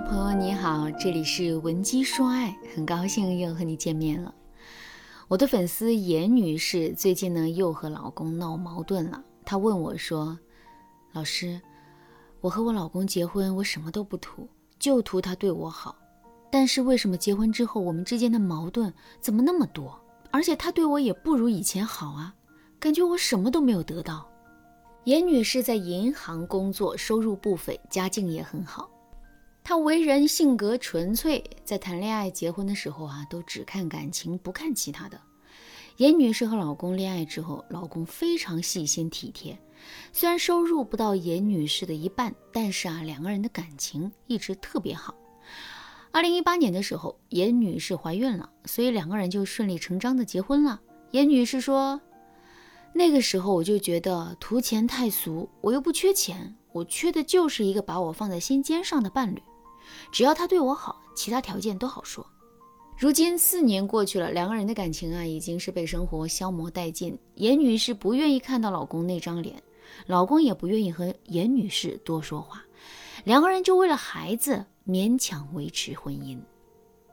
朋友你好，这里是文姬说爱，很高兴又和你见面了。我的粉丝严女士最近呢又和老公闹矛盾了，她问我说：“老师，我和我老公结婚，我什么都不图，就图他对我好。但是为什么结婚之后我们之间的矛盾怎么那么多？而且他对我也不如以前好啊，感觉我什么都没有得到。”严女士在银行工作，收入不菲，家境也很好。她为人性格纯粹，在谈恋爱、结婚的时候啊，都只看感情，不看其他的。严女士和老公恋爱之后，老公非常细心体贴。虽然收入不到严女士的一半，但是啊，两个人的感情一直特别好。二零一八年的时候，严女士怀孕了，所以两个人就顺理成章的结婚了。严女士说：“那个时候我就觉得图钱太俗，我又不缺钱，我缺的就是一个把我放在心尖上的伴侣。”只要他对我好，其他条件都好说。如今四年过去了，两个人的感情啊，已经是被生活消磨殆尽。严女士不愿意看到老公那张脸，老公也不愿意和严女士多说话，两个人就为了孩子勉强维持婚姻。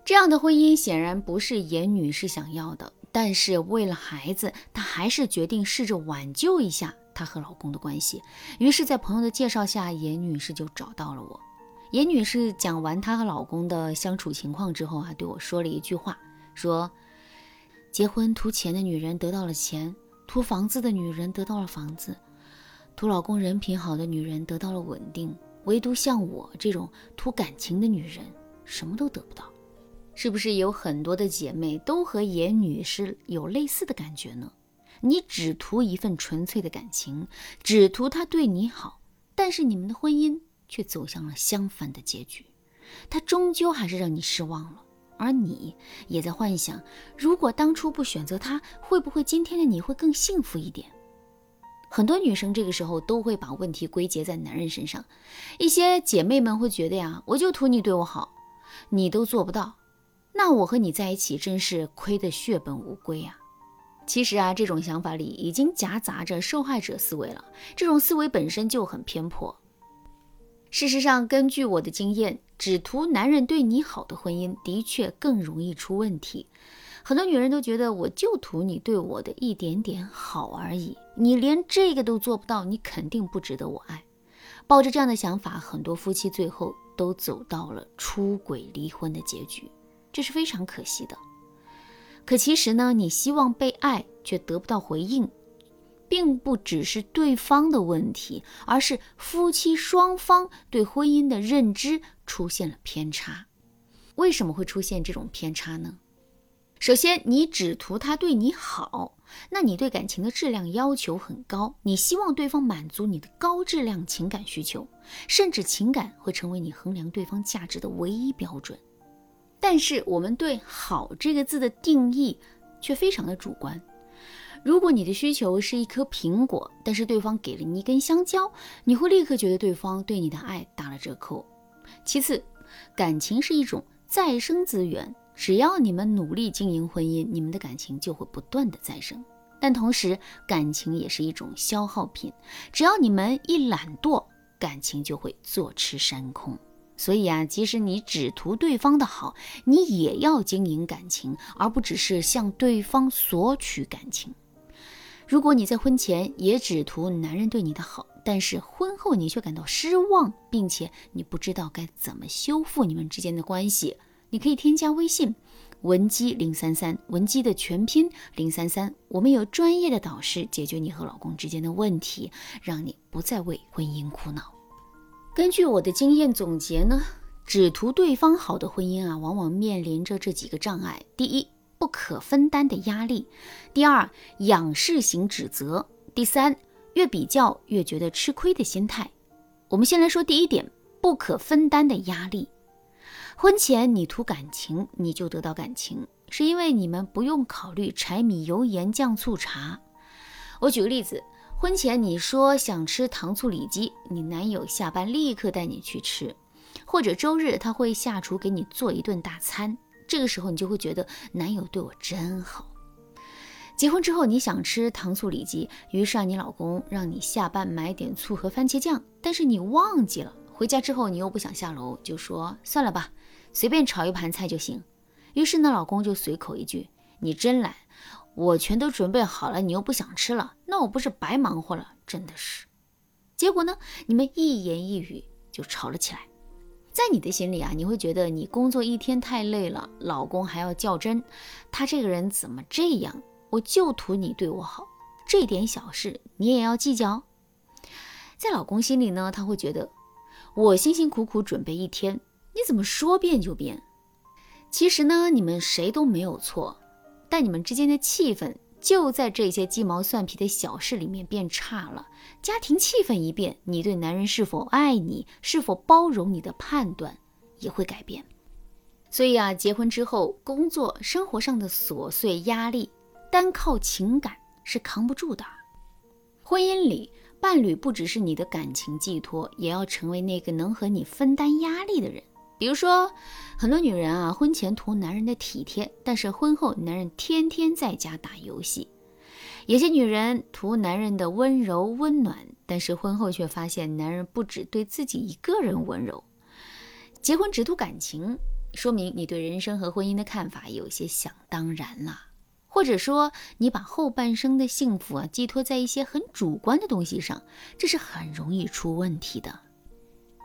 这样的婚姻显然不是严女士想要的，但是为了孩子，她还是决定试着挽救一下她和老公的关系。于是，在朋友的介绍下，严女士就找到了我。严女士讲完她和老公的相处情况之后啊，对我说了一句话：说结婚图钱的女人得到了钱，图房子的女人得到了房子，图老公人品好的女人得到了稳定，唯独像我这种图感情的女人什么都得不到。是不是有很多的姐妹都和严女士有类似的感觉呢？你只图一份纯粹的感情，只图他对你好，但是你们的婚姻。却走向了相反的结局，他终究还是让你失望了，而你也在幻想，如果当初不选择他，会不会今天的你会更幸福一点？很多女生这个时候都会把问题归结在男人身上，一些姐妹们会觉得呀，我就图你对我好，你都做不到，那我和你在一起真是亏得血本无归啊！其实啊，这种想法里已经夹杂着受害者思维了，这种思维本身就很偏颇。事实上，根据我的经验，只图男人对你好的婚姻的确更容易出问题。很多女人都觉得，我就图你对我的一点点好而已，你连这个都做不到，你肯定不值得我爱。抱着这样的想法，很多夫妻最后都走到了出轨离婚的结局，这是非常可惜的。可其实呢，你希望被爱却得不到回应。并不只是对方的问题，而是夫妻双方对婚姻的认知出现了偏差。为什么会出现这种偏差呢？首先，你只图他对你好，那你对感情的质量要求很高，你希望对方满足你的高质量情感需求，甚至情感会成为你衡量对方价值的唯一标准。但是，我们对“好”这个字的定义却非常的主观。如果你的需求是一颗苹果，但是对方给了你一根香蕉，你会立刻觉得对方对你的爱打了折扣。其次，感情是一种再生资源，只要你们努力经营婚姻，你们的感情就会不断的再生。但同时，感情也是一种消耗品，只要你们一懒惰，感情就会坐吃山空。所以啊，即使你只图对方的好，你也要经营感情，而不只是向对方索取感情。如果你在婚前也只图男人对你的好，但是婚后你却感到失望，并且你不知道该怎么修复你们之间的关系，你可以添加微信文姬零三三，文姬的全拼零三三，我们有专业的导师解决你和老公之间的问题，让你不再为婚姻苦恼。根据我的经验总结呢，只图对方好的婚姻啊，往往面临着这几个障碍：第一。不可分担的压力，第二，仰视型指责，第三，越比较越觉得吃亏的心态。我们先来说第一点，不可分担的压力。婚前你图感情，你就得到感情，是因为你们不用考虑柴米油盐酱醋茶。我举个例子，婚前你说想吃糖醋里脊，你男友下班立刻带你去吃，或者周日他会下厨给你做一顿大餐。这个时候，你就会觉得男友对我真好。结婚之后，你想吃糖醋里脊，于是啊，你老公让你下班买点醋和番茄酱，但是你忘记了，回家之后你又不想下楼，就说算了吧，随便炒一盘菜就行。于是呢，老公就随口一句：“你真懒，我全都准备好了，你又不想吃了，那我不是白忙活了？真的是。”结果呢，你们一言一语就吵了起来。在你的心里啊，你会觉得你工作一天太累了，老公还要较真，他这个人怎么这样？我就图你对我好，这点小事你也要计较。在老公心里呢，他会觉得我辛辛苦苦准备一天，你怎么说变就变？其实呢，你们谁都没有错，但你们之间的气氛。就在这些鸡毛蒜皮的小事里面变差了，家庭气氛一变，你对男人是否爱你、是否包容你的判断也会改变。所以啊，结婚之后，工作生活上的琐碎压力，单靠情感是扛不住的。婚姻里，伴侣不只是你的感情寄托，也要成为那个能和你分担压力的人。比如说，很多女人啊，婚前图男人的体贴，但是婚后男人天天在家打游戏；有些女人图男人的温柔温暖，但是婚后却发现男人不只对自己一个人温柔。结婚只图感情，说明你对人生和婚姻的看法有些想当然了，或者说你把后半生的幸福啊寄托在一些很主观的东西上，这是很容易出问题的。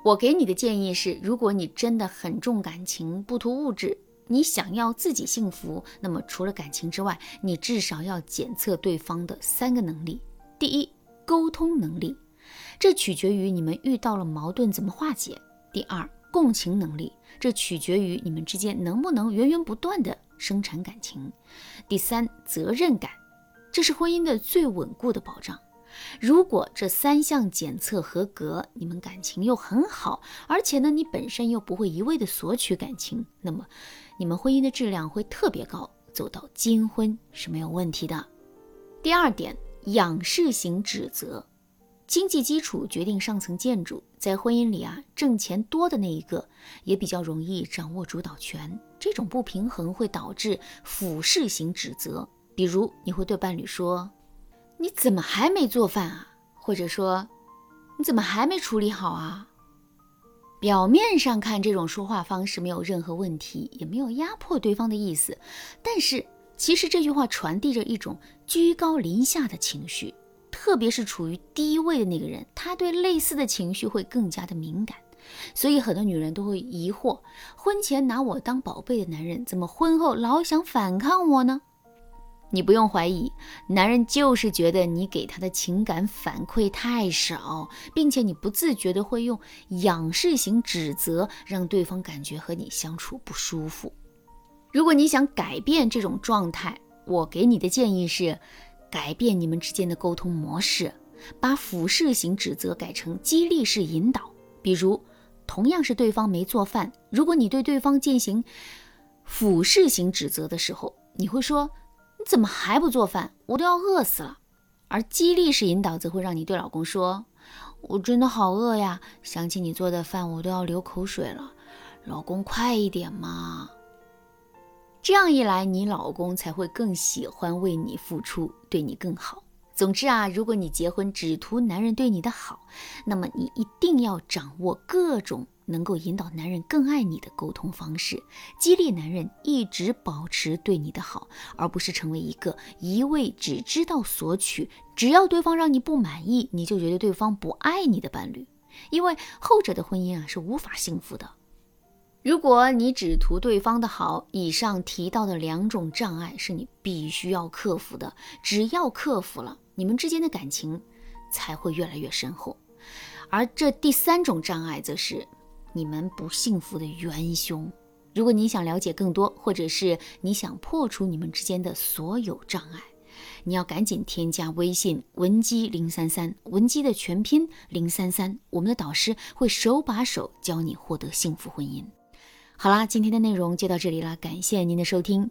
我给你的建议是：如果你真的很重感情，不图物质，你想要自己幸福，那么除了感情之外，你至少要检测对方的三个能力。第一，沟通能力，这取决于你们遇到了矛盾怎么化解；第二，共情能力，这取决于你们之间能不能源源不断的生产感情；第三，责任感，这是婚姻的最稳固的保障。如果这三项检测合格，你们感情又很好，而且呢，你本身又不会一味的索取感情，那么你们婚姻的质量会特别高，走到金婚是没有问题的。第二点，仰视型指责，经济基础决定上层建筑，在婚姻里啊，挣钱多的那一个也比较容易掌握主导权，这种不平衡会导致俯视型指责，比如你会对伴侣说。你怎么还没做饭啊？或者说，你怎么还没处理好啊？表面上看，这种说话方式没有任何问题，也没有压迫对方的意思。但是，其实这句话传递着一种居高临下的情绪，特别是处于低位的那个人，他对类似的情绪会更加的敏感。所以，很多女人都会疑惑：婚前拿我当宝贝的男人，怎么婚后老想反抗我呢？你不用怀疑，男人就是觉得你给他的情感反馈太少，并且你不自觉的会用仰视型指责，让对方感觉和你相处不舒服。如果你想改变这种状态，我给你的建议是，改变你们之间的沟通模式，把俯视型指责改成激励式引导。比如，同样是对方没做饭，如果你对对方进行俯视型指责的时候，你会说。怎么还不做饭？我都要饿死了。而激励式引导则会让你对老公说：“我真的好饿呀，想起你做的饭，我都要流口水了。老公，快一点嘛！”这样一来，你老公才会更喜欢为你付出，对你更好。总之啊，如果你结婚只图男人对你的好，那么你一定要掌握各种。能够引导男人更爱你的沟通方式，激励男人一直保持对你的好，而不是成为一个一味只知道索取，只要对方让你不满意，你就觉得对方不爱你的伴侣。因为后者的婚姻啊是无法幸福的。如果你只图对方的好，以上提到的两种障碍是你必须要克服的。只要克服了，你们之间的感情才会越来越深厚。而这第三种障碍则是。你们不幸福的元凶。如果你想了解更多，或者是你想破除你们之间的所有障碍，你要赶紧添加微信文姬零三三，文姬的全拼零三三，我们的导师会手把手教你获得幸福婚姻。好啦，今天的内容就到这里了，感谢您的收听。